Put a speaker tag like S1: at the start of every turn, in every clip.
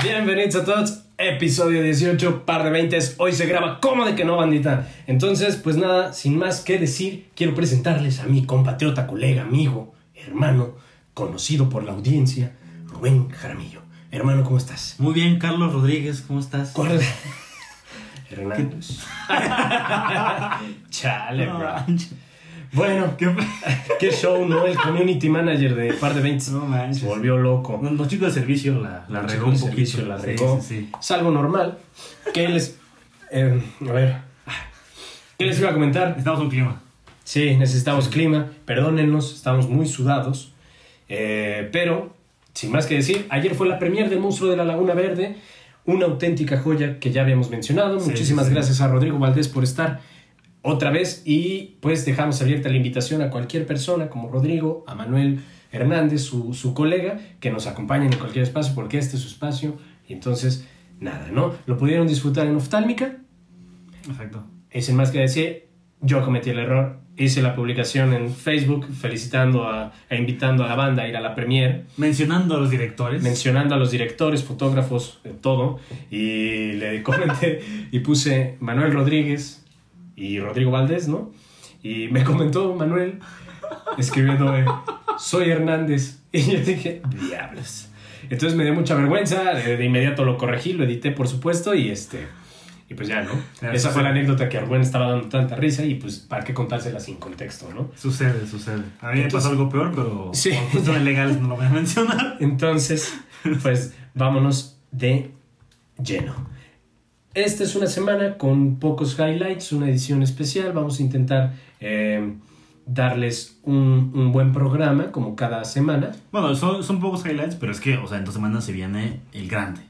S1: Bienvenidos a todos, episodio 18, par de 20. Hoy se graba, ¿cómo de que no, bandita? Entonces, pues nada, sin más que decir, quiero presentarles a mi compatriota, colega, amigo, hermano, conocido por la audiencia, Rubén Jaramillo. Hermano, ¿cómo estás?
S2: Muy bien, Carlos Rodríguez, ¿cómo estás?
S1: ¿Cuál Hernández. Chale, bro. Bueno,
S2: ¿Qué?
S1: qué show, ¿no? El community manager de Par de 20
S2: No
S1: se volvió loco.
S2: No, Los chicos de servicio la, la
S1: Los
S2: regó un poquito.
S1: servicio la
S2: Sí,
S1: regó.
S2: sí, sí.
S1: Es algo normal. ¿Qué les. eh, a ver. ¿Qué les iba a comentar?
S2: Necesitamos un clima.
S1: Sí, necesitamos clima. Perdónennos, estamos muy sudados. Eh, pero, sin más que decir, ayer fue la premier del Monstruo de la Laguna Verde. Una auténtica joya que ya habíamos mencionado.
S2: Sí,
S1: Muchísimas
S2: sí, sí.
S1: gracias a Rodrigo Valdés por estar otra vez. Y pues dejamos abierta la invitación a cualquier persona como Rodrigo, a Manuel Hernández, su, su colega, que nos acompañen en cualquier espacio porque este es su espacio. Y entonces, nada, ¿no? Lo pudieron disfrutar en Oftálmica.
S2: Exacto.
S1: Y sin más que decir, yo cometí el error. Hice la publicación en Facebook felicitando a, e invitando a la banda a ir a la premier,
S2: Mencionando a los directores.
S1: mencionando a los directores, fotógrafos, todo. Y le comenté y puse Manuel Rodríguez y Rodrigo Valdés, ¿no? Y me comentó Manuel escribiendo, eh, soy Hernández. Y yo dije, diablos. Entonces me dio mucha vergüenza, de, inmediato lo corregí, lo edité por supuesto y este... Y pues ya, ¿no?
S2: Claro,
S1: Esa
S2: sí,
S1: fue la anécdota que a Rubén estaba dando tanta risa y pues para qué contársela sin contexto, ¿no?
S2: Sucede, sucede. A mí me
S1: Entonces-
S2: pasó algo peor, pero
S1: Sí.
S2: por cuestiones legales no lo voy a mencionar.
S1: Entonces, pues vámonos de lleno. Esta es una semana con pocos highlights, una edición especial. Vamos a intentar eh, darles un, un buen programa como cada semana.
S2: Bueno, son, son pocos highlights, pero es que, o sea, en dos semanas se viene el grande.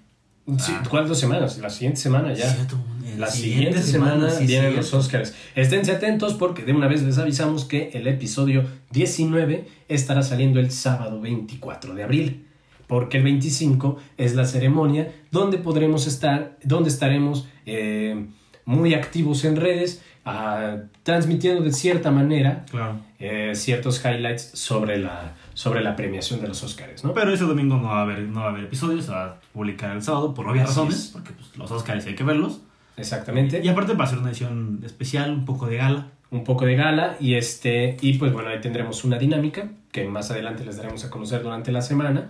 S1: Sí,
S2: Ah.
S1: ¿Cuál dos semanas? La siguiente semana ya.
S2: Cierto,
S1: La siguiente semana
S2: sí,
S1: vienen los Oscars. Esténse atentos porque de una vez les avisamos que el episodio 19 estará saliendo el sábado 24 de abril. Porque el 25 es la ceremonia donde podremos estar, donde estaremos eh, muy activos en redes, ah, transmitiendo de cierta manera
S2: Claro.
S1: eh, ciertos highlights sobre la, sobre la premiación de los Oscars, ¿no?
S2: Pero ese domingo no va a haber, no va a haber episodios, se va a publicar el sábado por obvias
S1: Así
S2: razones,
S1: es.
S2: porque pues, los Oscars hay que verlos.
S1: Exactamente.
S2: Y aparte va a ser una edición especial, un poco de gala.
S1: un poco de gala y este y pues bueno ahí tendremos una dinámica que más adelante les daremos a conocer durante la semana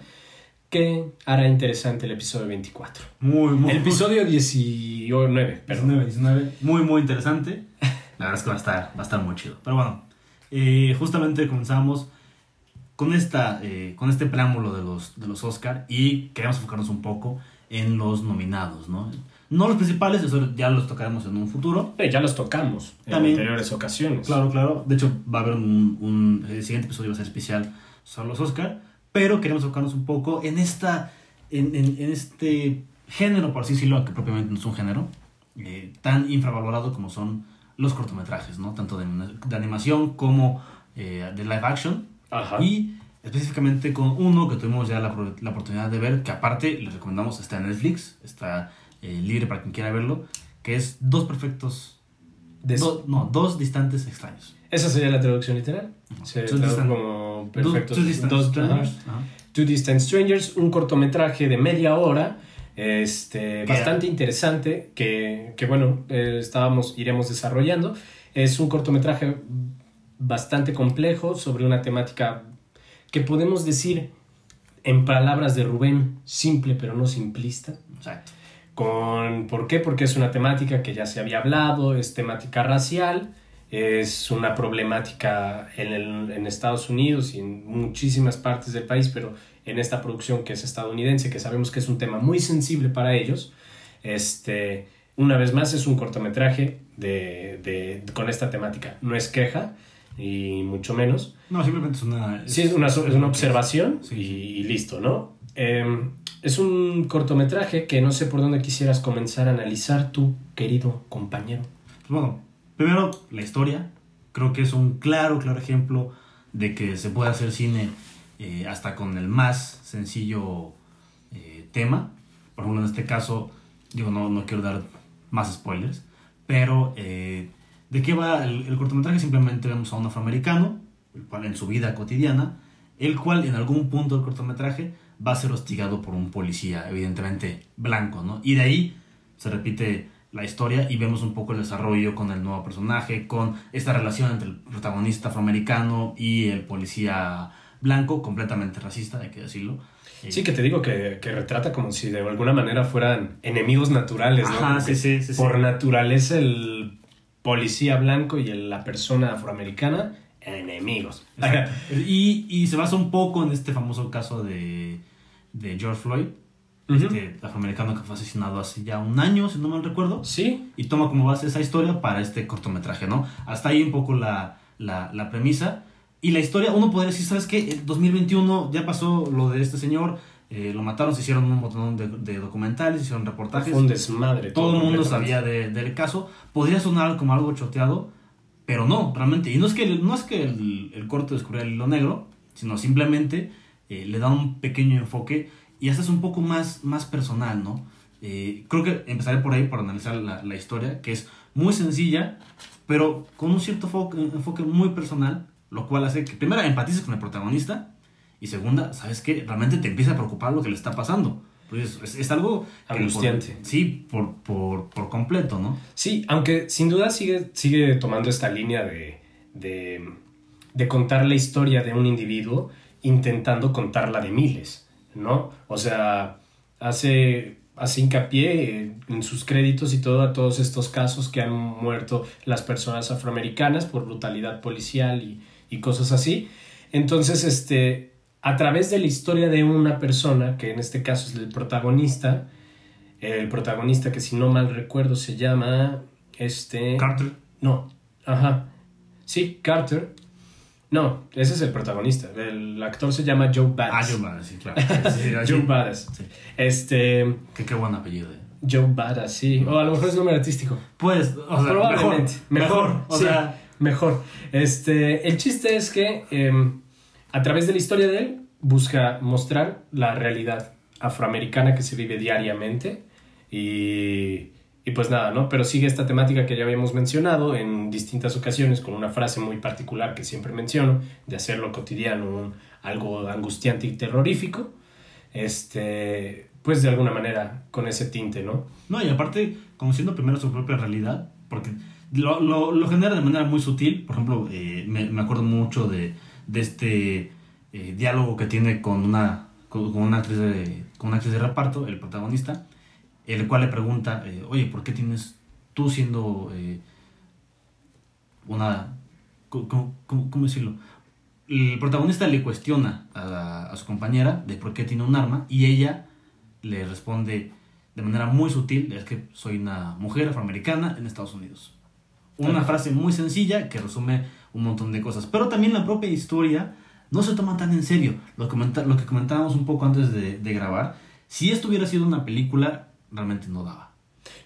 S1: que hará interesante el episodio 24
S2: Muy, muy.
S1: el episodio 19 perdón
S2: 19, 19. Muy, muy interesante. La verdad es que va a estar, va a estar muy chido. Pero bueno, eh, justamente comenzamos con, esta, eh, con este preámbulo de los, de los Oscar y queremos enfocarnos un poco en los nominados, ¿no? No los principales, eso ya los tocaremos en un futuro.
S1: Eh, ya los tocamos en
S2: También.
S1: anteriores ocasiones
S2: Claro, claro. De hecho, va a haber un, un- el siguiente episodio va a ser especial sobre los Oscar, pero queremos enfocarnos un poco en esta, en, en- en este género, por así decirlo, aunque propiamente no es un género, eh, tan infravalorado como son los cortometrajes, ¿no? Tanto de, de animación como eh, de live action.
S1: Ajá.
S2: Y específicamente con uno que tuvimos ya la, la oportunidad de ver, que aparte les recomendamos, está en Netflix, está eh, libre para quien quiera verlo, que es Dos Perfectos...
S1: Des-
S2: do- no, Dos Distantes Extraños.
S1: Esa sería la traducción literal se
S2: Two
S1: traduce
S2: distant-
S1: como perfectos
S2: Two Distant
S1: dos-
S2: Strangers.
S1: Two Distant Strangers, un cortometraje de media hora, este, bastante interesante, que, que bueno, eh, estábamos, iremos desarrollando. Es un cortometraje bastante complejo sobre una temática que podemos decir, en palabras de Rubén, simple pero no simplista.
S2: Exacto.
S1: Con, ¿Por qué? Porque es una temática que ya se había hablado, es temática racial, es una problemática en, el- en Estados Unidos y en muchísimas partes del país, pero en esta producción que es estadounidense, que sabemos que es un tema muy sensible para ellos, este, una vez más es un cortometraje de, de- con esta temática. No es queja, y mucho menos,
S2: No, simplemente es una...
S1: Sí, es una, es una observación
S2: Sí.
S1: y, y listo, ¿no? Eh, es un cortometraje que no sé por dónde quisieras comenzar a analizar tú, querido compañero.
S2: Pues bueno, primero la historia. Creo que es un claro, claro ejemplo de que se puede hacer cine eh, hasta con el más sencillo eh, tema. Por ejemplo, en este caso, digo, no, no quiero dar más spoilers, pero eh, ¿de qué va el, el cortometraje? Simplemente vemos a un afroamericano, el cual en su vida cotidiana el cual en algún punto del cortometraje va a ser hostigado por un policía, evidentemente blanco, ¿no? Y de ahí se repite la historia y vemos un poco el desarrollo con el nuevo personaje, con esta relación entre el protagonista afroamericano y el policía blanco, completamente racista, hay que decirlo.
S1: Sí, que te digo que, que retrata como si de alguna manera fueran enemigos naturales, ¿no?
S2: Ajá, sí, sí, sí, sí.
S1: Por naturaleza el policía blanco y el- la persona afroamericana, enemigos.
S2: Y, y se basa un poco en este famoso caso de, de George Floyd,
S1: Ujú.
S2: este afroamericano que fue asesinado hace ya un año, si no mal recuerdo.
S1: Sí,
S2: y toma como base esa historia para este cortometraje, ¿no? Hasta ahí un poco la, la, la premisa. Y la historia, uno podría decir, ¿sabes qué? En 2021 ya pasó lo de este señor, eh, lo mataron, se hicieron un montón de, de documentales, se hicieron reportajes.
S1: fue un desmadre.
S2: Todo el mundo sabía de- del caso. Podría sonar como algo choteado, pero no, realmente. Y no es que, el- no es que el, el corto descubriera el hilo negro, sino simplemente eh, le da un pequeño enfoque y hasta es un poco más, más personal, ¿no? Eh, creo que empezaré por ahí para analizar la, la historia, que es muy sencilla, pero con un cierto enfoque, enfoque muy personal, lo cual hace que, primera, empatices con el protagonista y segunda, ¿sabes qué? Realmente te empieza a preocupar lo que le está pasando. Pues es, es algo por-
S1: Angustiante.
S2: sí, por, por, por completo, ¿no?
S1: Sí, aunque sin duda sigue, sigue tomando esta línea de, de, de contar la historia de un individuo intentando contarla de miles, ¿no? O sea, hace, hace hincapié en sus créditos y todo a todos estos casos que han muerto las personas afroamericanas por brutalidad policial y, y cosas así. Entonces, este, a través de la historia de una persona, que en este caso es el protagonista, el protagonista que si no mal recuerdo se llama este
S2: Carter.
S1: no ajá sí Carter no ese es el protagonista el actor se llama Joe
S2: Ah,
S1: Badass
S2: Joe Badass, sí, claro. Sí, sí, sí,
S1: Joe. Badass
S2: Sí.
S1: este
S2: Qué, qué buen apellido, eh.
S1: Joe Badass sí o a lo mejor es nombre artístico
S2: Pues, o sea,
S1: probablemente
S2: mejor.
S1: mejor,
S2: o sea,
S1: mejor este el chiste es que em, a través de la historia de él busca mostrar la realidad afroamericana que se vive diariamente y, y pues nada, ¿no? Pero sigue esta temática que ya habíamos mencionado en distintas ocasiones con una frase muy particular que siempre menciono, de hacerlo cotidiano algo angustiante y terrorífico, este, pues de alguna manera con ese tinte, ¿no?
S2: No, y aparte, conociendo primero su propia realidad, porque lo, lo, genera de manera muy sutil. Por ejemplo, eh, me, me acuerdo mucho de, de este eh, diálogo que tiene con una, con, una actriz con una actriz de reparto, el protagonista, el cual le pregunta, eh, oye, ¿por qué tienes tú siendo eh, una... ¿cómo, cómo- cómo decirlo? El protagonista le cuestiona a, la- a su compañera de por qué tiene un arma y ella le responde de manera muy sutil, es que soy una mujer afroamericana en Estados Unidos. Una frase muy sencilla que resume un montón de cosas. Pero también la propia historia no se toma tan en serio. Lo, comenta- lo que comentábamos un poco antes de, de grabar, si esto hubiera sido una película, realmente no daba.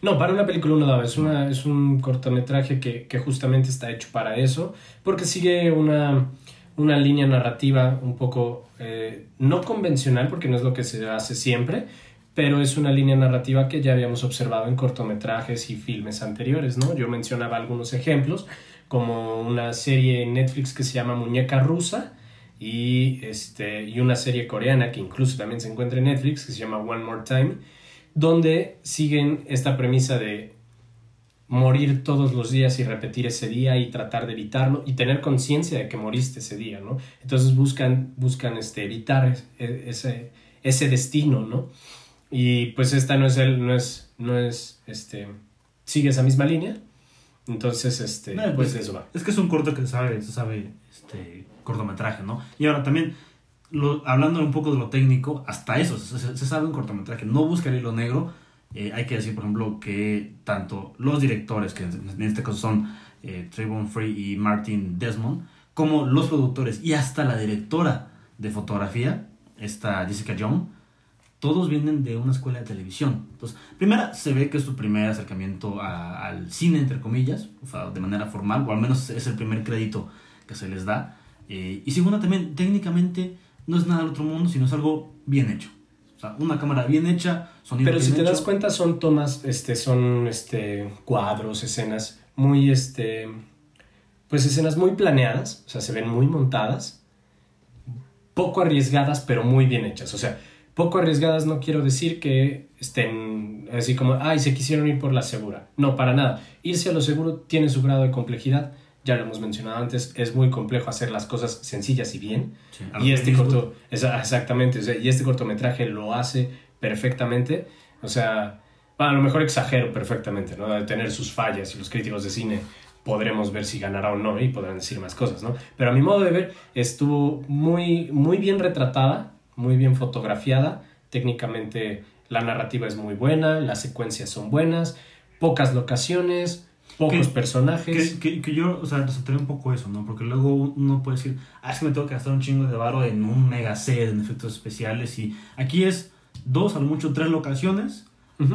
S1: No, para una película no daba. Es, una, es un cortometraje que, que justamente está hecho para eso, porque sigue una, una línea narrativa un poco eh, no convencional, porque no es lo que se hace siempre, pero es una línea narrativa que ya habíamos observado en cortometrajes y filmes anteriores, ¿no? Yo mencionaba algunos ejemplos, como una serie en Netflix que se llama Muñeca Rusa, y, este, y una serie coreana que incluso también se encuentra en Netflix, que se llama One More Time, donde siguen esta premisa de morir todos los días y repetir ese día y tratar de evitarlo y tener conciencia de que moriste ese día, ¿no? Entonces buscan, buscan este, evitar e- ese, ese destino, ¿no? Y pues esta no es el, no es, no es, este, sigue esa misma línea. Entonces, este,
S2: No,
S1: pues
S2: pues,
S1: de eso va.
S2: Es que es un corto que sabe, se sabe este, cortometraje, ¿no? Y ahora también, lo- hablando un poco de lo técnico, hasta eso, se, se- sabe un cortometraje. No busca el hilo negro. Eh, hay que decir, por ejemplo, que tanto los directores, que en este caso son eh, Trayvon Free y Martin Desmond, como los productores y hasta la directora de fotografía, esta Jessica Young, todos vienen de una escuela de televisión. Entonces, primera, se ve que es su primer acercamiento a- al cine, entre comillas, o sea, de manera formal, o al menos es el primer crédito que se les da. Eh, y segunda, también, técnicamente, no es nada del otro mundo, sino es algo bien hecho. O sea, una cámara bien hecha, sonido
S1: Pero
S2: bien
S1: si te
S2: hecho.
S1: das cuenta son tomas, este, son este, cuadros, escenas muy, este, pues escenas muy planeadas, o sea, se ven muy montadas, poco arriesgadas, pero muy bien hechas. O sea, poco arriesgadas no quiero decir que estén así como, ay, se quisieron ir por la segura. No, para nada. Irse a lo seguro tiene su grado de complejidad. Ya lo hemos mencionado antes, es muy complejo hacer las cosas sencillas y bien.
S2: Sí,
S1: y este corto, exactamente, o sea, y este cortometraje lo hace perfectamente. O sea, bueno, a lo mejor exagero perfectamente, ¿no? De tener sus fallas y los críticos de cine podremos ver si ganará o no y podrán decir más cosas, ¿no? Pero a mi modo de ver estuvo muy, muy bien retratada, muy bien fotografiada, técnicamente la narrativa es muy buena, las secuencias son buenas, pocas locaciones, pocos
S2: Que-
S1: personajes.
S2: Que, que, que yo, o sea, resaltaré un poco eso, ¿no? Porque luego uno puede decir, ah, es que me tengo que gastar un chingo de varo en un mega set, en efectos especiales. Y aquí es dos, a lo mucho tres locaciones.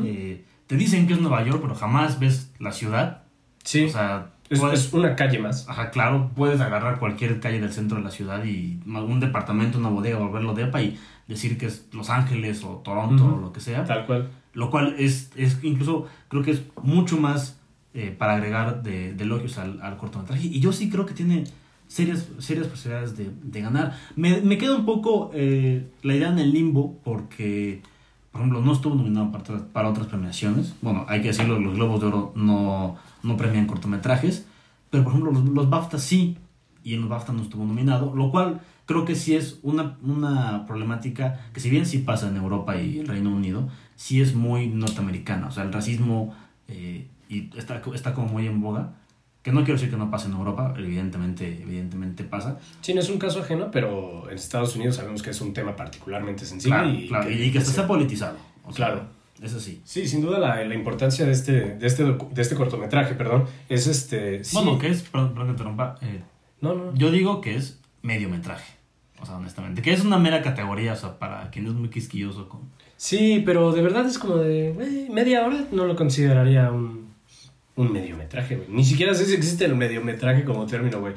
S2: Eh, te dicen que es Nueva York, pero jamás ves la ciudad.
S1: sí,
S2: O sea,
S1: es,
S2: puedes-
S1: es una calle más.
S2: Ajá, claro, puedes agarrar cualquier calle del centro de la ciudad y un departamento, una bodega, volverlo depa y decir que es Los Ángeles o Toronto o lo que sea.
S1: Tal cual.
S2: Lo cual es, es incluso, creo que es mucho más eh, para agregar de, de elogios al, al cortometraje. Y yo sí creo que tiene serias, serias posibilidades de, de ganar. Me, me queda un poco eh, la idea en el limbo porque, por ejemplo, no estuvo nominado para, para otras premiaciones. Bueno, hay que decirlo, los Globos de Oro no, no premian cortometrajes. Pero, por ejemplo, los, los BAFTA sí. Y en los BAFTA no estuvo nominado. Lo cual creo que sí es una, una problemática que si bien sí pasa en Europa y el Reino Unido, sí es muy norteamericana. O sea, el racismo eh, y está, está como muy en boga. Que no quiero decir que no pase en Europa, evidentemente, evidentemente pasa.
S1: Sí, no es un caso ajeno, pero en Estados Unidos sabemos que es un tema particularmente sensible
S2: Claro,
S1: y,
S2: claro, y que
S1: se-
S2: sea politizado. O sea,
S1: Claro.
S2: Eso sí.
S1: Sí, sin duda la, la importancia de este, de, este, de este cortometraje, perdón, es este... Sí,
S2: Bueno, que es, perdón, perdón que interrumpa, eh,
S1: No, no.
S2: yo digo que es mediometraje. O sea, honestamente. Que es una mera categoría, o sea, para quien es muy quisquilloso con...
S1: Sí, pero de verdad es como de... güey, media hora no lo consideraría un, un mediometraje, güey. Ni siquiera sé si existe el mediometraje como término, güey.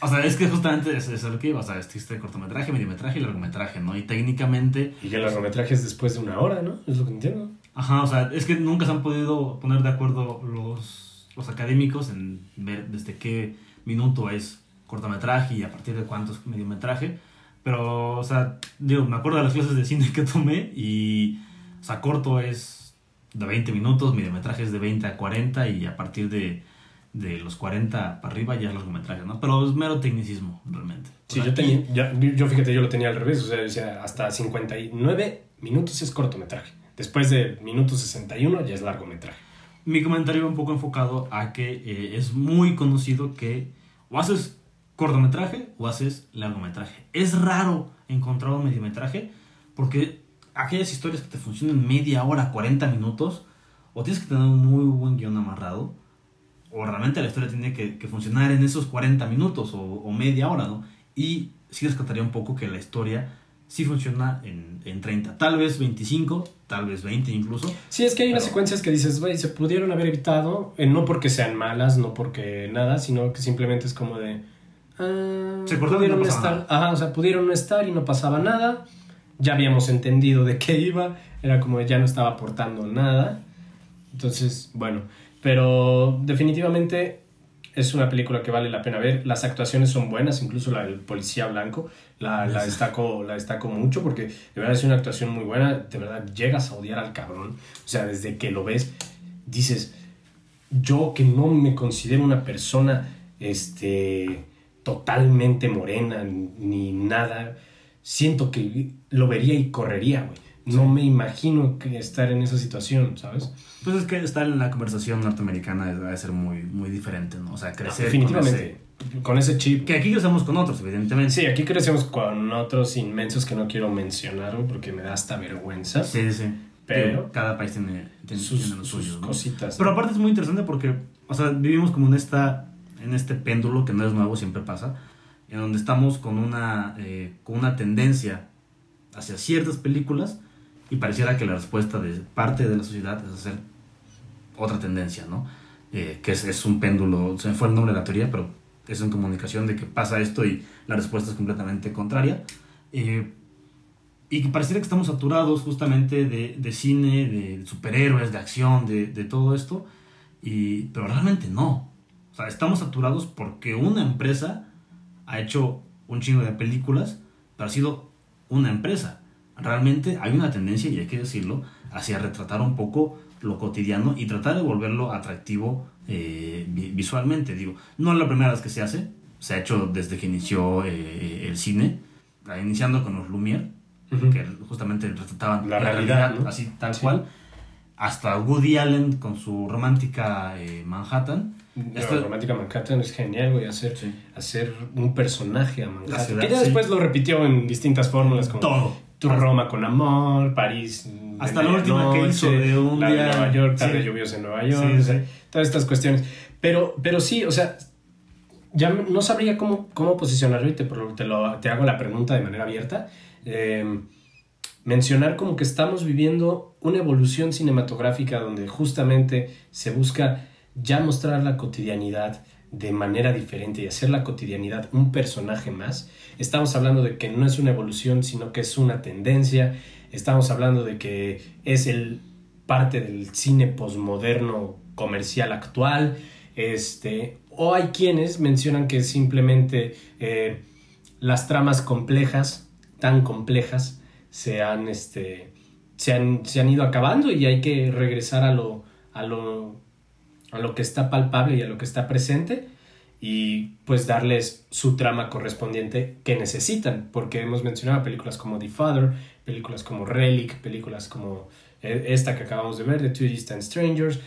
S2: O sea, es que justamente es, es lo que iba. O sea, existe cortometraje, mediometraje y largometraje, ¿no? Y técnicamente
S1: Y que el largometraje es después de una hora, ¿no? Es lo que entiendo.
S2: Ajá, o sea, es que nunca se han podido poner de acuerdo los, los académicos en ver desde qué minuto es cortometraje y a partir de cuánto es mediometraje. Pero, o sea, digo, me acuerdo de las clases de cine que tomé y, o sea, corto es de 20 minutos, mediometraje es de 20 a 40 y a partir de, de los 40 para arriba ya es largometraje, ¿no? Pero es mero tecnicismo, realmente. O
S1: Sí,
S2: sea,
S1: yo tenía... yo, fíjate, yo lo tenía al revés. O sea, decía, hasta 59 minutos es cortometraje. Después de minuto 61 ya es largometraje.
S2: Mi comentario va un poco enfocado a que eh, es muy conocido que o haces cortometraje o haces largometraje. Es raro encontrar un mediometraje porque aquellas historias que te funcionan media hora, 40 minutos, o tienes que tener un muy buen guion amarrado, o realmente la historia tiene que, que funcionar en esos 40 minutos o, o media hora, ¿no? Y sí rescataría un poco que la historia sí funciona en, en 30, tal vez 25, tal vez 20 incluso.
S1: Sí, es que hay unas
S2: Pero-
S1: secuencias que dices, güey, se pudieron haber evitado, eh, no porque sean malas, no porque nada, sino que simplemente es como de... ah,
S2: Se cortaron y
S1: pudieron
S2: no pasaba
S1: estar, ajá, o sea, pudieron no estar y no pasaba nada. Ya habíamos entendido de qué iba, era como ya no estaba aportando nada. Entonces, bueno, pero definitivamente es una película que vale la pena ver. Las actuaciones son buenas, incluso la del policía blanco la, la, destaco, la destaco mucho porque de verdad es una actuación muy buena. De verdad llegas a odiar al cabrón. O sea, desde que lo ves, dices, yo que no me considero una persona este, totalmente morena ni nada, siento que lo vería y correría, güey. No me imagino que estar en esa situación, ¿sabes?
S2: Pues es que estar en la conversación norteamericana debe ser muy, muy diferente, ¿no? O sea, crecer
S1: Definitivamente. Con ese, chip.
S2: Que aquí crecemos con otros, evidentemente.
S1: Sí, aquí crecemos con otros inmensos que no quiero mencionar porque me da hasta vergüenza.
S2: Sí, sí.
S1: Pero-
S2: cada país tiene, tiene,
S1: sus,
S2: tiene los
S1: sus
S2: suyos, ¿no?
S1: cositas.
S2: Pero aparte es muy interesante porque, o sea, vivimos como en esta, en este péndulo que no es nuevo, siempre pasa, en donde estamos con una, eh, con una tendencia hacia ciertas películas y pareciera que la respuesta de parte de la sociedad es hacer otra tendencia, ¿no? Eh, que es, es un péndulo, se me fue el nombre de la teoría, pero es en comunicación de que pasa esto y la respuesta es completamente contraria. Eh, y que pareciera que estamos saturados justamente de, de cine, de superhéroes, de acción, de, de todo esto, y, pero realmente no. O sea, estamos saturados porque una empresa ha hecho un chingo de películas pero ha sido una empresa. Realmente hay una tendencia, y hay que decirlo, hacia retratar un poco lo cotidiano y tratar de volverlo atractivo eh, visualmente. Digo, no es la primera vez que se hace, se ha hecho desde que inició eh, el cine, iniciando con los Lumière, que justamente retrataban la, realidad, así tal cual, hasta Woody Allen con su romántica eh, Manhattan.
S1: La romántica Manhattan es genial, güey, hacer, hacer un personaje a Manhattan. que ya después lo repitió en distintas fórmulas como
S2: Todo.
S1: Tu Roma con amor, París.
S2: Hasta la última que hizo de un
S1: la de Nueva York, tarde lluviosa en Nueva York, todas estas cuestiones. Pero, pero sí, o sea, ya no sabría cómo, cómo posicionarlo y te, te, lo, te hago la pregunta de manera abierta. Eh, mencionar como que estamos viviendo una evolución cinematográfica donde justamente se busca ya mostrar la cotidianidad de manera diferente y hacer la cotidianidad un personaje más. Estamos hablando de que no es una evolución, sino que es una tendencia. Estamos hablando de que es el parte del cine posmoderno comercial actual. Este, o hay quienes mencionan que simplemente eh, las tramas complejas, tan complejas, se han, este, se han, se han ido acabando y hay que regresar a lo, a lo, a lo que está palpable y a lo que está presente y pues darles su trama correspondiente que necesitan, porque hemos mencionado películas como The Father, películas como Relic, películas como eh, esta que acabamos de ver, The Two Distant Strangers,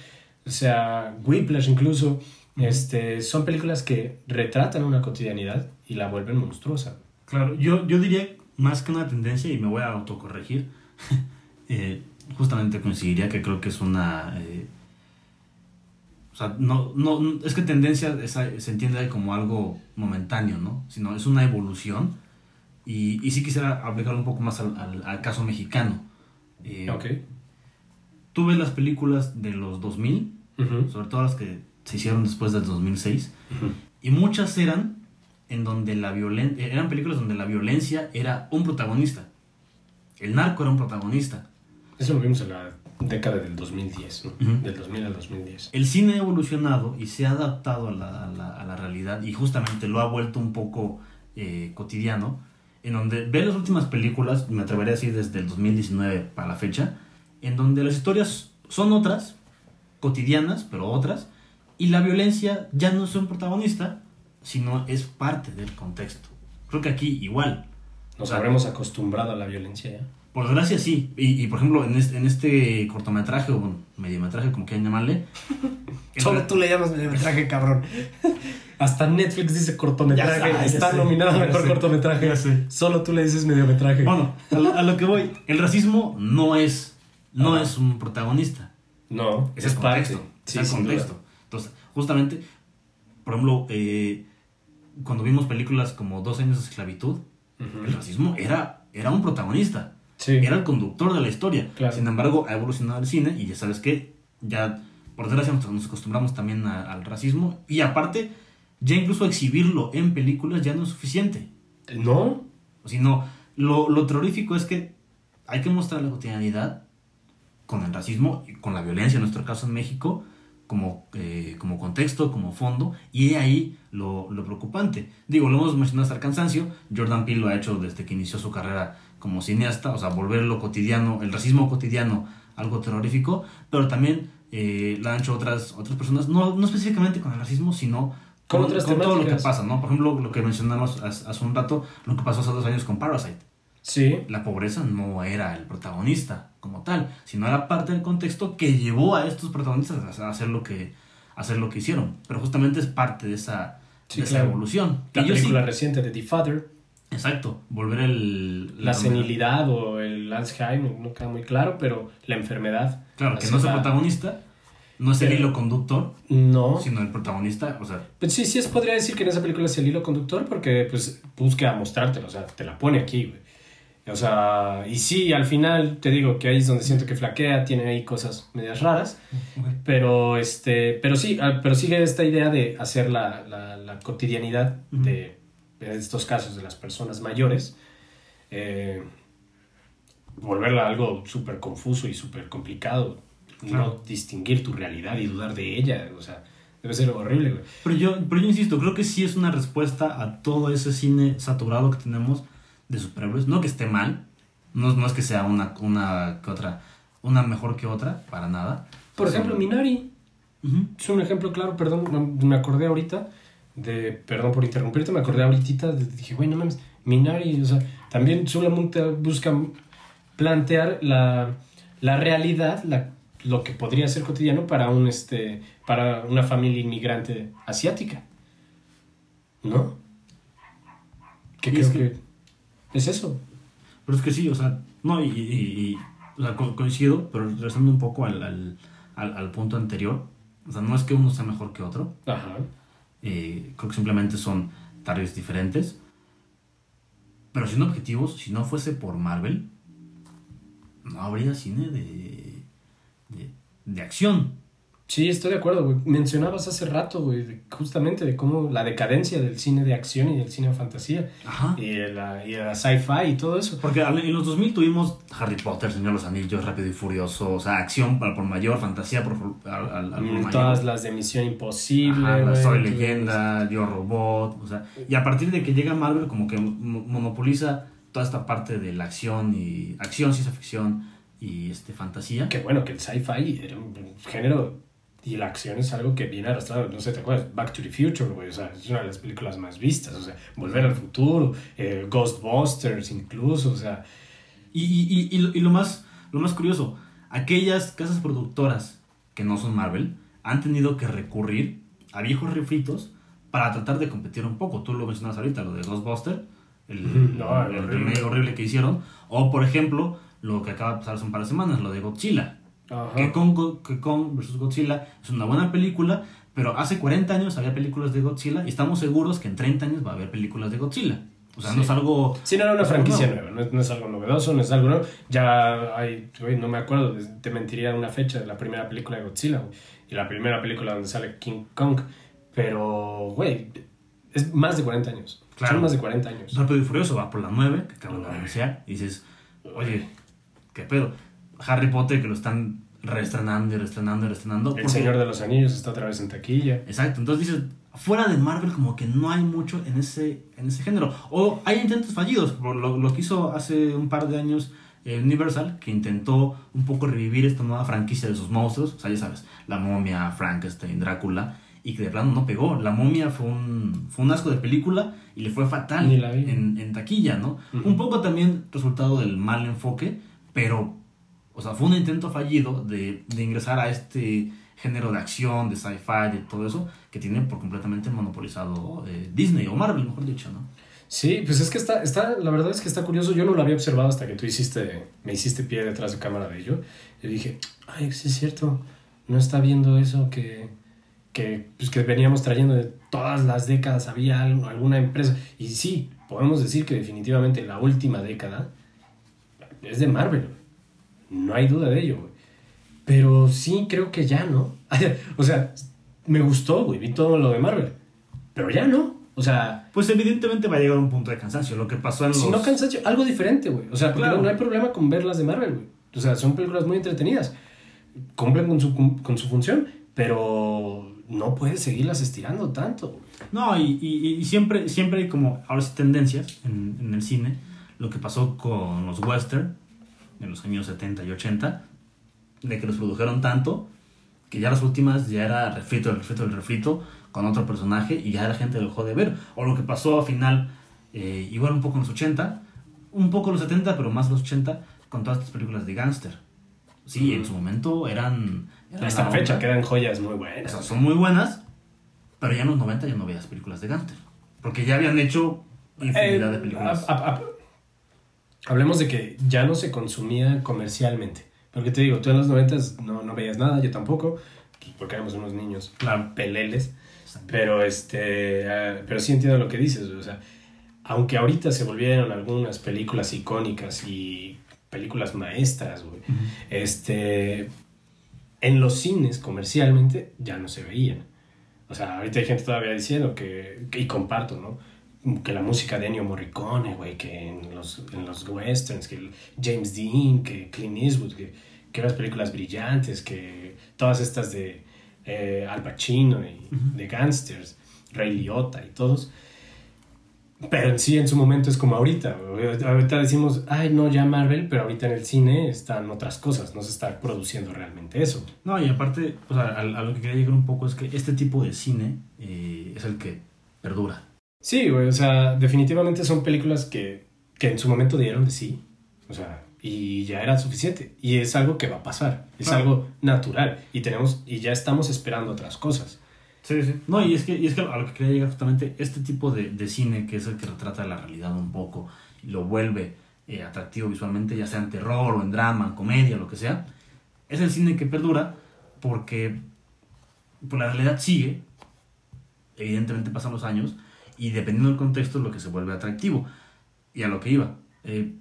S1: o sea, Whiplash incluso, este, son películas que retratan una cotidianidad y la vuelven monstruosa.
S2: Claro, yo, yo diría más que una tendencia, y me voy a autocorregir, eh, justamente coincidiría que creo que es una... Eh, o sea, no, no, es que tendencia se entiende como algo momentáneo, ¿no? Sino es una evolución. Y, y sí quisiera aplicarlo un poco más al, al, caso mexicano.
S1: Eh, ok.
S2: Tú ves las películas de los 2000, sobre todo las que se hicieron después del 2006. Y muchas eran en donde la violencia, eran películas donde la violencia era un protagonista. El narco era un protagonista.
S1: Eso lo vimos en la década del 2010, ¿no? Del 2000 al 2010.
S2: El cine ha evolucionado y se ha adaptado a la, a la, realidad y justamente lo ha vuelto un poco eh, cotidiano, en donde ve las últimas películas, me atrevería a decir desde el 2019 para la fecha, en donde las historias son otras, cotidianas, pero otras, y la violencia ya no es un protagonista, sino es parte del contexto. Creo que aquí igual.
S1: Nos habremos acostumbrado a la violencia ya.
S2: Por desgracia sí. Y, por ejemplo, en este, en este cortometraje, o bueno, mediometraje, como quieran llamarle.
S1: Solo tú le llamas mediometraje, cabrón. Hasta Netflix dice cortometraje. está, nominado a mejor cortometraje. Solo tú le dices mediometraje.
S2: Bueno, a lo, que voy. El racismo no es, no es un protagonista.
S1: No,
S2: es, es parte. es el contexto. Entonces, justamente, por ejemplo, eh, cuando vimos películas como Dos años de esclavitud, el racismo era, era un protagonista. Era el conductor de la historia. Sin embargo, ha evolucionado el cine y ya sabes que ya, por desgracia, nos acostumbramos también al racismo. Y aparte, ya incluso exhibirlo en películas ya no es suficiente.
S1: ¿No?
S2: O sino, lo, lo terrorífico es que hay que mostrar la cotidianidad con el racismo y con la violencia, en nuestro caso en México, como, eh, como contexto, como fondo, y ahí lo, lo, preocupante. Digo, lo hemos mencionado hasta el cansancio, Jordan Peele lo ha hecho desde que inició su carrera como cineasta, o sea, volver lo cotidiano, el racismo cotidiano, algo terrorífico, pero también eh, lo han hecho otras, otras personas, no, no específicamente con el racismo, sino con, con todo lo que pasa, ¿no? Por ejemplo, lo que mencionamos hace un rato, lo que pasó hace dos años con Parasite.
S1: Sí.
S2: La pobreza no era el protagonista como tal, sino era parte del contexto que llevó a estos protagonistas a hacer lo que, hacer lo que hicieron. Pero justamente es parte de esa, evolución.
S1: La película reciente de The Father.
S2: Exacto, volver el...
S1: La, senilidad o el Alzheimer, no queda muy claro, pero la enfermedad.
S2: Claro, que no es el protagonista, no es el hilo conductor.
S1: No.
S2: Sino el protagonista, o sea...
S1: Pues sí, sí, es, podría decir que en esa película es el hilo conductor porque pues busca mostrártelo, o sea, te la pone aquí, güey. O sea, y sí, al final te digo que ahí es donde siento que flaquea, tiene ahí cosas medias raras, pero, este, pero sí, ah, pero sigue esta idea de hacer la, la, cotidianidad de, estos casos de las personas mayores, eh, volverla algo súper confuso y súper complicado, no distinguir tu realidad y dudar de ella, o sea, debe ser horrible,
S2: Pero yo, pero yo insisto, creo que sí es una respuesta a todo ese cine saturado que tenemos de superhéroes. No que esté mal, no, no es que sea una, una que otra, una mejor que otra, para nada.
S1: Por ejemplo, Minari.
S2: Ujú.
S1: Es un ejemplo claro, perdón, me acordé ahorita de, perdón por interrumpirte, me acordé ahorita, de- dije, güey, no mames, Minari, o sea, también solamente busca plantear la, la realidad, la, lo que podría ser cotidiano para un, este, para una familia inmigrante asiática, ¿no? Que creo
S2: es
S1: que,
S2: que-
S1: es eso.
S2: Pero es que sí, o sea, no, y, y- y- o sea, co- coincido, pero regresando un poco al, al, al, al punto anterior, o sea, no es que uno sea mejor que otro,
S1: Ajá.
S2: Eh, creo que simplemente son tareas diferentes, pero siendo objetivos, si no fuese por Marvel, no habría cine de, de, de acción.
S1: Sí, estoy de acuerdo, güey. Mencionabas hace rato, güey, justamente de cómo la decadencia del cine de acción y del cine de fantasía
S2: Ajá.
S1: y de la, y de la sci-fi y todo eso.
S2: Porque en los 2000 tuvimos Harry Potter, Señor de los Anillos, Rápido y Furioso, o sea, acción para por mayor, fantasía por, por- al, al- por
S1: Mm,
S2: mayor.
S1: Todas las de Misión Imposible.
S2: Ajá, la Soy Leyenda, Yo Robot, o sea, y a partir de que llega Marvel como que mo- monopoliza toda esta parte de la acción y acción, ciencia ficción y este fantasía.
S1: Que bueno, que el sci-fi era un género y la acción es algo que viene arrastrado. No sé, ¿te acuerdas? Back to the Future, güey. O sea, es una de las películas más vistas. O sea, Volver al Futuro, eh, Ghostbusters incluso. O sea,
S2: Y, y, y, y lo, y lo más lo más curioso, aquellas casas productoras que no son Marvel han tenido que recurrir a viejos refritos para tratar de competir un poco. Tú lo mencionabas ahorita, lo de Ghostbuster, el,
S1: no,
S2: el
S1: horrible.
S2: remake horrible que hicieron. O, por ejemplo, lo que acaba de pasar hace un par de semanas, lo de Godzilla.
S1: Ajá.
S2: Que Kong, que Kong vs. Godzilla es una buena película, pero hace 40 años había películas de Godzilla y estamos seguros que en 30 años va a haber películas de Godzilla. O sea, no
S1: Sí.
S2: es algo...
S1: Sí, no era una
S2: no
S1: franquicia
S2: nuevo.
S1: nueva, no es, no es algo novedoso, no es algo nuevo. Ya hay, no me acuerdo, te mentiría una fecha de la primera película de Godzilla, y la primera película donde sale King Kong. Pero, güey, es más de 40 años.
S2: Claro.
S1: Son más de 40 años.
S2: Rápido y Furioso va por la 9, que acaban de anunciar, y dices, oye, ¿qué pedo? Harry Potter que lo están reestrenando y reestrenando y reestrenando.
S1: El
S2: porque-
S1: Señor de los Anillos está otra vez en taquilla.
S2: Exacto, entonces dices, fuera de Marvel como que no hay mucho en ese, en ese género. O hay intentos fallidos, por lo, lo que hizo hace un par de años eh, Universal, que intentó un poco revivir esta nueva franquicia de sus monstruos, o sea, ya sabes, la momia, Frankenstein, Drácula, y que de plano no pegó. La momia fue un, fue un asco de película y le fue fatal en, en taquilla, ¿no? Un poco también resultado del mal enfoque, pero, o sea, fue un intento fallido de, de ingresar a este género de acción, de sci-fi, de todo eso, que tiene por completamente monopolizado eh, Disney o Marvel, mejor dicho, ¿no?
S1: Sí, pues es que está, está, la verdad es que está curioso. Yo no lo había observado hasta que tú hiciste, me hiciste pie detrás de cámara de ello. Y dije, ay, sí es cierto, no está viendo eso que, que, pues que veníamos trayendo de todas las décadas. Había alguna empresa. Y sí, podemos decir que definitivamente la última década es de Marvel. No hay duda de ello, güey. Pero sí creo que ya, ¿no? o sea, me gustó, güey, vi todo lo de Marvel. Pero ya no. O sea,
S2: Pues evidentemente va a llegar a un punto de cansancio, lo que pasó en
S1: si
S2: los...
S1: no cansancio, algo diferente, güey. O sea, porque
S2: Claro.
S1: no, no hay problema con verlas de Marvel, güey. O sea, son películas muy entretenidas. Cumplen con su, con su función, pero no puedes seguirlas estirando tanto. güey.
S2: No, y, y- y siempre, siempre hay como, ahora sí, tendencias en, en el cine. Lo que pasó con los western en los años 70 y 80, de que los produjeron tanto que ya las últimas ya era refrito, el refrito, el refrito con otro personaje y ya la gente lo dejó de ver. O lo que pasó al final, eh, igual un poco en los 80, un poco en los 70, pero más los 80, con todas estas películas de gángster. Sí, en su momento eran... eran
S1: Hasta la fecha quedan joyas muy
S2: O
S1: buenas.
S2: sea, son muy buenas, pero ya en los 90 ya no veías películas de gángster. Porque ya habían hecho infinidad
S1: Eh,
S2: de películas.
S1: a- a- a- hablemos de que ya no se consumía comercialmente. Porque te digo, tú en los 90 no, no veías nada, yo tampoco, porque éramos unos niños
S2: Claro.
S1: peleles. Pero este, ah, pero sí entiendo lo que dices, o sea, aunque ahorita se volvieron algunas películas icónicas y películas maestras, güey, este, en los cines comercialmente ya no se veían. O sea, ahorita hay gente todavía diciendo que, que- y comparto, ¿no? Que la música de Ennio Morricone, güey, que en los, en los westerns, que James Dean, que Clint Eastwood, que, que las películas brillantes, que todas estas de eh, Al Pacino y
S2: Ujú.
S1: de Gangsters, Ray Liotta y todos, Pero en sí, en su momento es como ahorita. Ahorita decimos, ay, no, ya Marvel, pero ahorita en el cine están otras cosas, no se está produciendo realmente eso.
S2: No, y aparte, o sea, a, a lo que quería llegar un poco es que este tipo de cine eh, es el que perdura.
S1: Sí, güey, o sea, definitivamente son películas que, que en su momento dieron de sí. O sea, y ya era suficiente. Y es algo que va a pasar. Es algo natural. Y tenemos, y ya estamos esperando otras cosas.
S2: Sí, sí. No, y es que, y es que a lo que quería llegar justamente, este tipo de, de cine que es el que retrata la realidad un poco y lo vuelve eh, atractivo visualmente, ya sea en terror o en drama, en comedia, lo que sea, es el cine que perdura porque pues, la realidad sigue, evidentemente pasan los años y dependiendo del contexto es lo que se vuelve atractivo. Y a lo que iba. eh,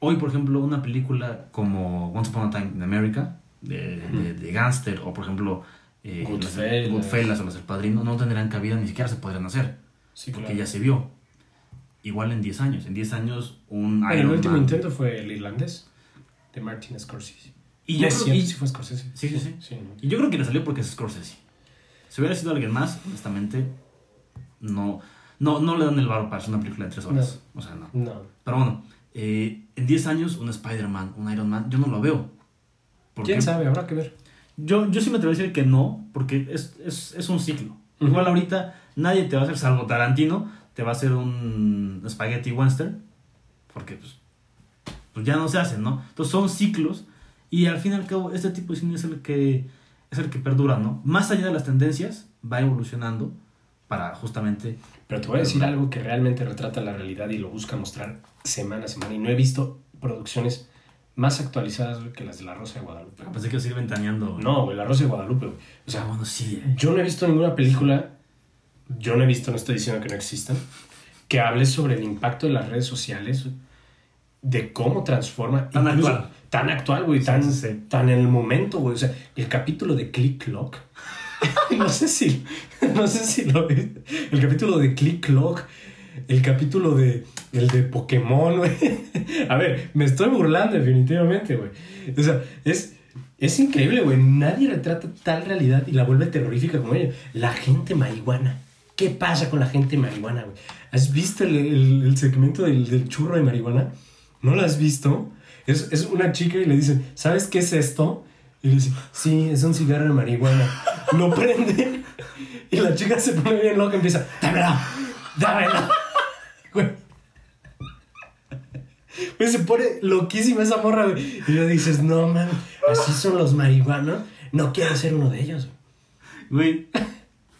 S2: hoy, por ejemplo, una película como Once Upon a Time in America, de, de, de gángster, o por ejemplo eh,
S1: Goodfellas.
S2: las- Goodfellas o las del Padrino, no tendrían cabida, ni siquiera se podrían hacer,
S1: Sí,
S2: porque
S1: claro.
S2: ya se vio. Igual en 10 años. En 10 años, un
S1: Bueno, el
S2: Iron
S1: último
S2: Man.
S1: intento fue el irlandés de Martin Scorsese.
S2: Y yo,
S1: es
S2: creo,
S1: cierto,
S2: y-
S1: sí fue Scorsese.
S2: Sí, sí, sí.
S1: ¿no?
S2: y yo creo que le salió porque es Scorsese. Si hubiera sido alguien más, honestamente, no, no, no le dan el valor para hacer una película de 3 horas. O sea, no.
S1: No.
S2: Pero bueno, eh, en 10 años, un Spider-Man, un Iron Man, yo no lo veo. ¿Por
S1: ¿Quién
S2: qué?
S1: sabe? Habrá que ver.
S2: Yo, yo sí me atrevo a decir que no, porque es, es, es un ciclo. Igual ahorita nadie te va a hacer, salvo Tarantino, te va a hacer un spaghetti western, porque pues, pues ya no se hacen, ¿no? Entonces son ciclos y al fin y al cabo este tipo de cine es el que, es el que perdura, ¿no? Más allá de las tendencias, va evolucionando para justamente...
S1: Pero te voy a decir algo que realmente retrata la realidad y lo busca mostrar semana a semana. Y no he visto producciones más actualizadas güey, que las de La Rosa de Guadalupe.
S2: Pensé que seguir ventaneando.
S1: No, güey, La Rosa de Guadalupe. güey. O sea,
S2: sea, bueno, sí. eh.
S1: yo no he visto ninguna película, yo no he visto, no estoy diciendo que no existan, que hable sobre el impacto de las redes sociales, de cómo transforma.
S2: Tan
S1: incluso-
S2: actual.
S1: Tan actual, güey,
S2: Sí,
S1: tan,
S2: sí.
S1: tan en el momento, güey. O sea, el capítulo de Click Clock. no sé si, no sé si lo ves. El capítulo de Click Clock. El capítulo de, el de Pokémon, güey. A ver, me estoy burlando definitivamente, güey. O sea, es, es increíble, güey. Nadie retrata tal realidad y la vuelve terrorífica como ella. La gente marihuana. ¿Qué pasa con la gente marihuana, güey? ¿Has visto el, el- el segmento del, del churro de marihuana? ¿No lo has visto? Es, es una chica y le dicen, ¿sabes qué es esto? Y le dice, sí, es un cigarro de marihuana. Lo prende y la chica se pone bien loca y empieza, dámela, dámela. Güey. Güey, se pone loquísima esa morra, güey. Y le dices, no, man, así son los marihuanos. No quiero ser uno de ellos.
S2: Güey,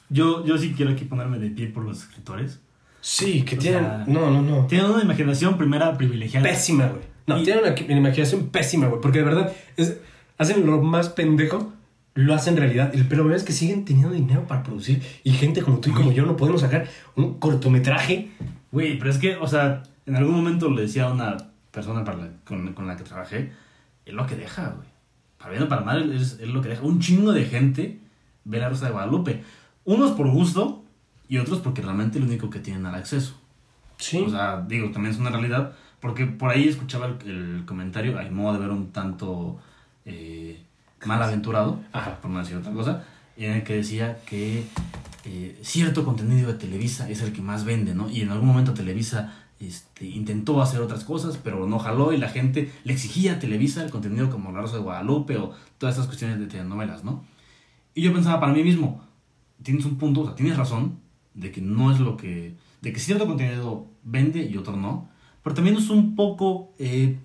S2: yo, yo sí quiero aquí ponerme de pie por los escritores.
S1: Sí, que
S2: O
S1: tienen...
S2: sea,
S1: no, no, no.
S2: Tienen una imaginación primera privilegiada.
S1: Pésima, güey. No,
S2: Y-
S1: tienen una, una imaginación pésima, güey. Porque de verdad, es, hacen lo más pendejo, lo hacen realidad. El problema es que siguen teniendo dinero para producir. Y gente como tú y como yo no podemos sacar un cortometraje.
S2: Güey, pero es que, o sea, en algún momento le decía a una persona para la- con, con la que trabajé, es lo que deja, güey. Para bien o para mal, es, es lo que deja. Un chingo de gente ve la Rosa de Guadalupe. Unos por gusto y otros porque realmente es lo único que tienen al acceso.
S1: Sí.
S2: O sea, digo, también es una realidad. Porque por ahí escuchaba el, el comentario, mi modo de ver un tanto eh, mal aventurado,
S1: Ajá.
S2: por no decir otra cosa, en el que decía que eh, cierto contenido de Televisa es el que más vende, ¿no? Y en algún momento Televisa este, intentó hacer otras cosas, pero no jaló y la gente le exigía a Televisa el contenido como La Rosa de Guadalupe o todas estas cuestiones de telenovelas, ¿no? Y yo pensaba para mí mismo, tienes un punto, o sea, tienes razón de que no es lo que, de que cierto contenido vende y otro no, pero también es un poco eh,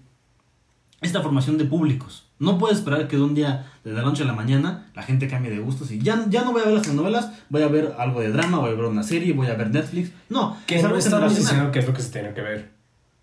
S2: esta formación de públicos. No puedes esperar que de un día, de la noche a la mañana, la gente cambie de gustos y ya, ya no voy a ver las novelas, voy a ver algo de drama, voy a ver una serie, voy a ver Netflix. No,
S1: Que
S2: es
S1: no estamos diciendo que es lo que se tiene que ver.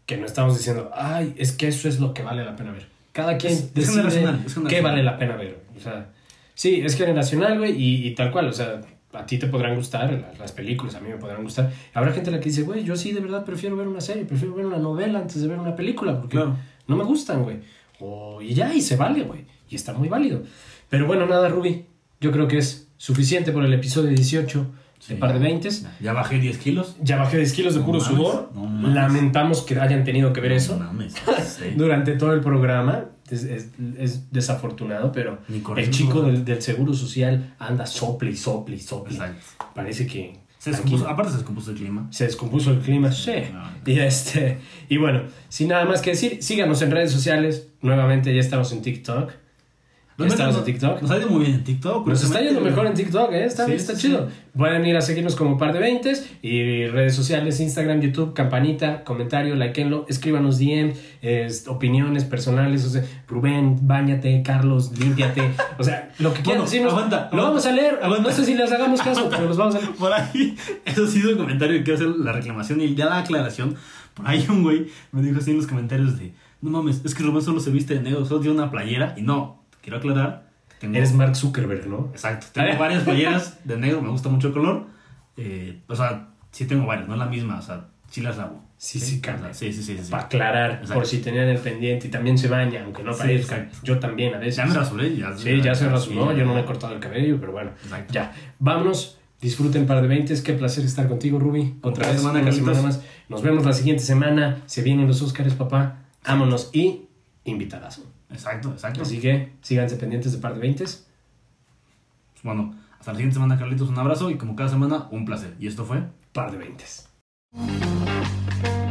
S1: Que no estamos diciendo, ay, es que eso es lo que vale la pena ver. Cada quien
S2: Es- es
S1: decide
S2: es
S1: qué vale la pena ver. O sea, sí, es generacional, güey, y, y tal cual. O sea, a ti te podrán gustar las, las películas, a mí me podrán gustar. Habrá gente a la que dice, güey, yo sí de verdad prefiero ver una serie, prefiero ver una novela antes de ver una película, porque
S2: Claro.
S1: no me gustan, güey. O, y ya, y se vale, güey. Y está muy válido. Pero bueno, nada, Ruby. Yo creo que es suficiente por el episodio 18 de
S2: Sí.
S1: Par de 20.
S2: Ya bajé 10 kilos.
S1: Ya bajé 10 kilos de
S2: No
S1: puro
S2: mames,
S1: sudor.
S2: no.
S1: Lamentamos que hayan tenido que ver eso
S2: No mames, sí.
S1: durante todo el programa. Es, es- es desafortunado, pero el chico del, del Seguro Social anda sople y sople y sople.
S2: Exacto.
S1: Parece que...
S2: Se descompuso, aparte se descompuso el clima.
S1: Se descompuso el clima, sí. Y, este, y bueno, sin nada más que decir, síganos en redes sociales. Nuevamente ya estamos en TikTok. Ya estamos en TikTok.
S2: Nos ha ido muy bien en TikTok.
S1: Nos está yendo mejor en TikTok, ¿eh? Está,
S2: Sí,
S1: está
S2: sí,
S1: chido. Pueden ir a seguirnos como par de veintes y redes sociales, Instagram, YouTube, campanita, comentario, likeenlo, escríbanos DM, es, opiniones personales, o sea, Rubén, bañate, Carlos, límpiate, o sea, lo que quieran
S2: Bueno,
S1: decirnos,
S2: aguanta,
S1: lo
S2: aguanta,
S1: vamos a leer,
S2: aguanta.
S1: no sé si les hagamos caso, pero los vamos a leer.
S2: Por ahí, eso ha sido el comentario que quiero hacer la reclamación y ya la aclaración. Por ahí un güey me dijo así en los comentarios de, no mames, es que Rubén solo se viste de negro, solo tiene una playera. Y no, quiero aclarar que tengo...
S1: Eres Mark Zuckerberg, ¿no?
S2: Exacto, tengo varias playeras de negro, me gusta mucho el color. Eh, o sea, sí tengo varias, no es la misma, o sea, sí las lavo.
S1: Sí, sí.
S2: Sí, sí, sí. sí.
S1: Para aclarar,
S2: Exacto.
S1: por si tenían el pendiente y también se baña, aunque no parezca. Yo también a veces.
S2: Ya me rasuré, ya.
S1: Sí, ya se rasuró, yo no me he cortado el cabello, pero bueno.
S2: Exacto.
S1: Ya, vámonos. Disfruten par de veintes. Qué placer estar contigo, Ruby. Otra vez,
S2: semana,
S1: una
S2: Carlitos.
S1: semana más. Nos vemos la siguiente semana. Se vienen los Óscares, papá. Ámonos y invitadazo.
S2: Exacto, exacto.
S1: Así que síganse pendientes de par de veintes.
S2: Pues bueno, hasta la siguiente semana, Carlitos, un abrazo y como cada semana, un placer. Y esto fue...
S1: Par de veintes.
S3: Thank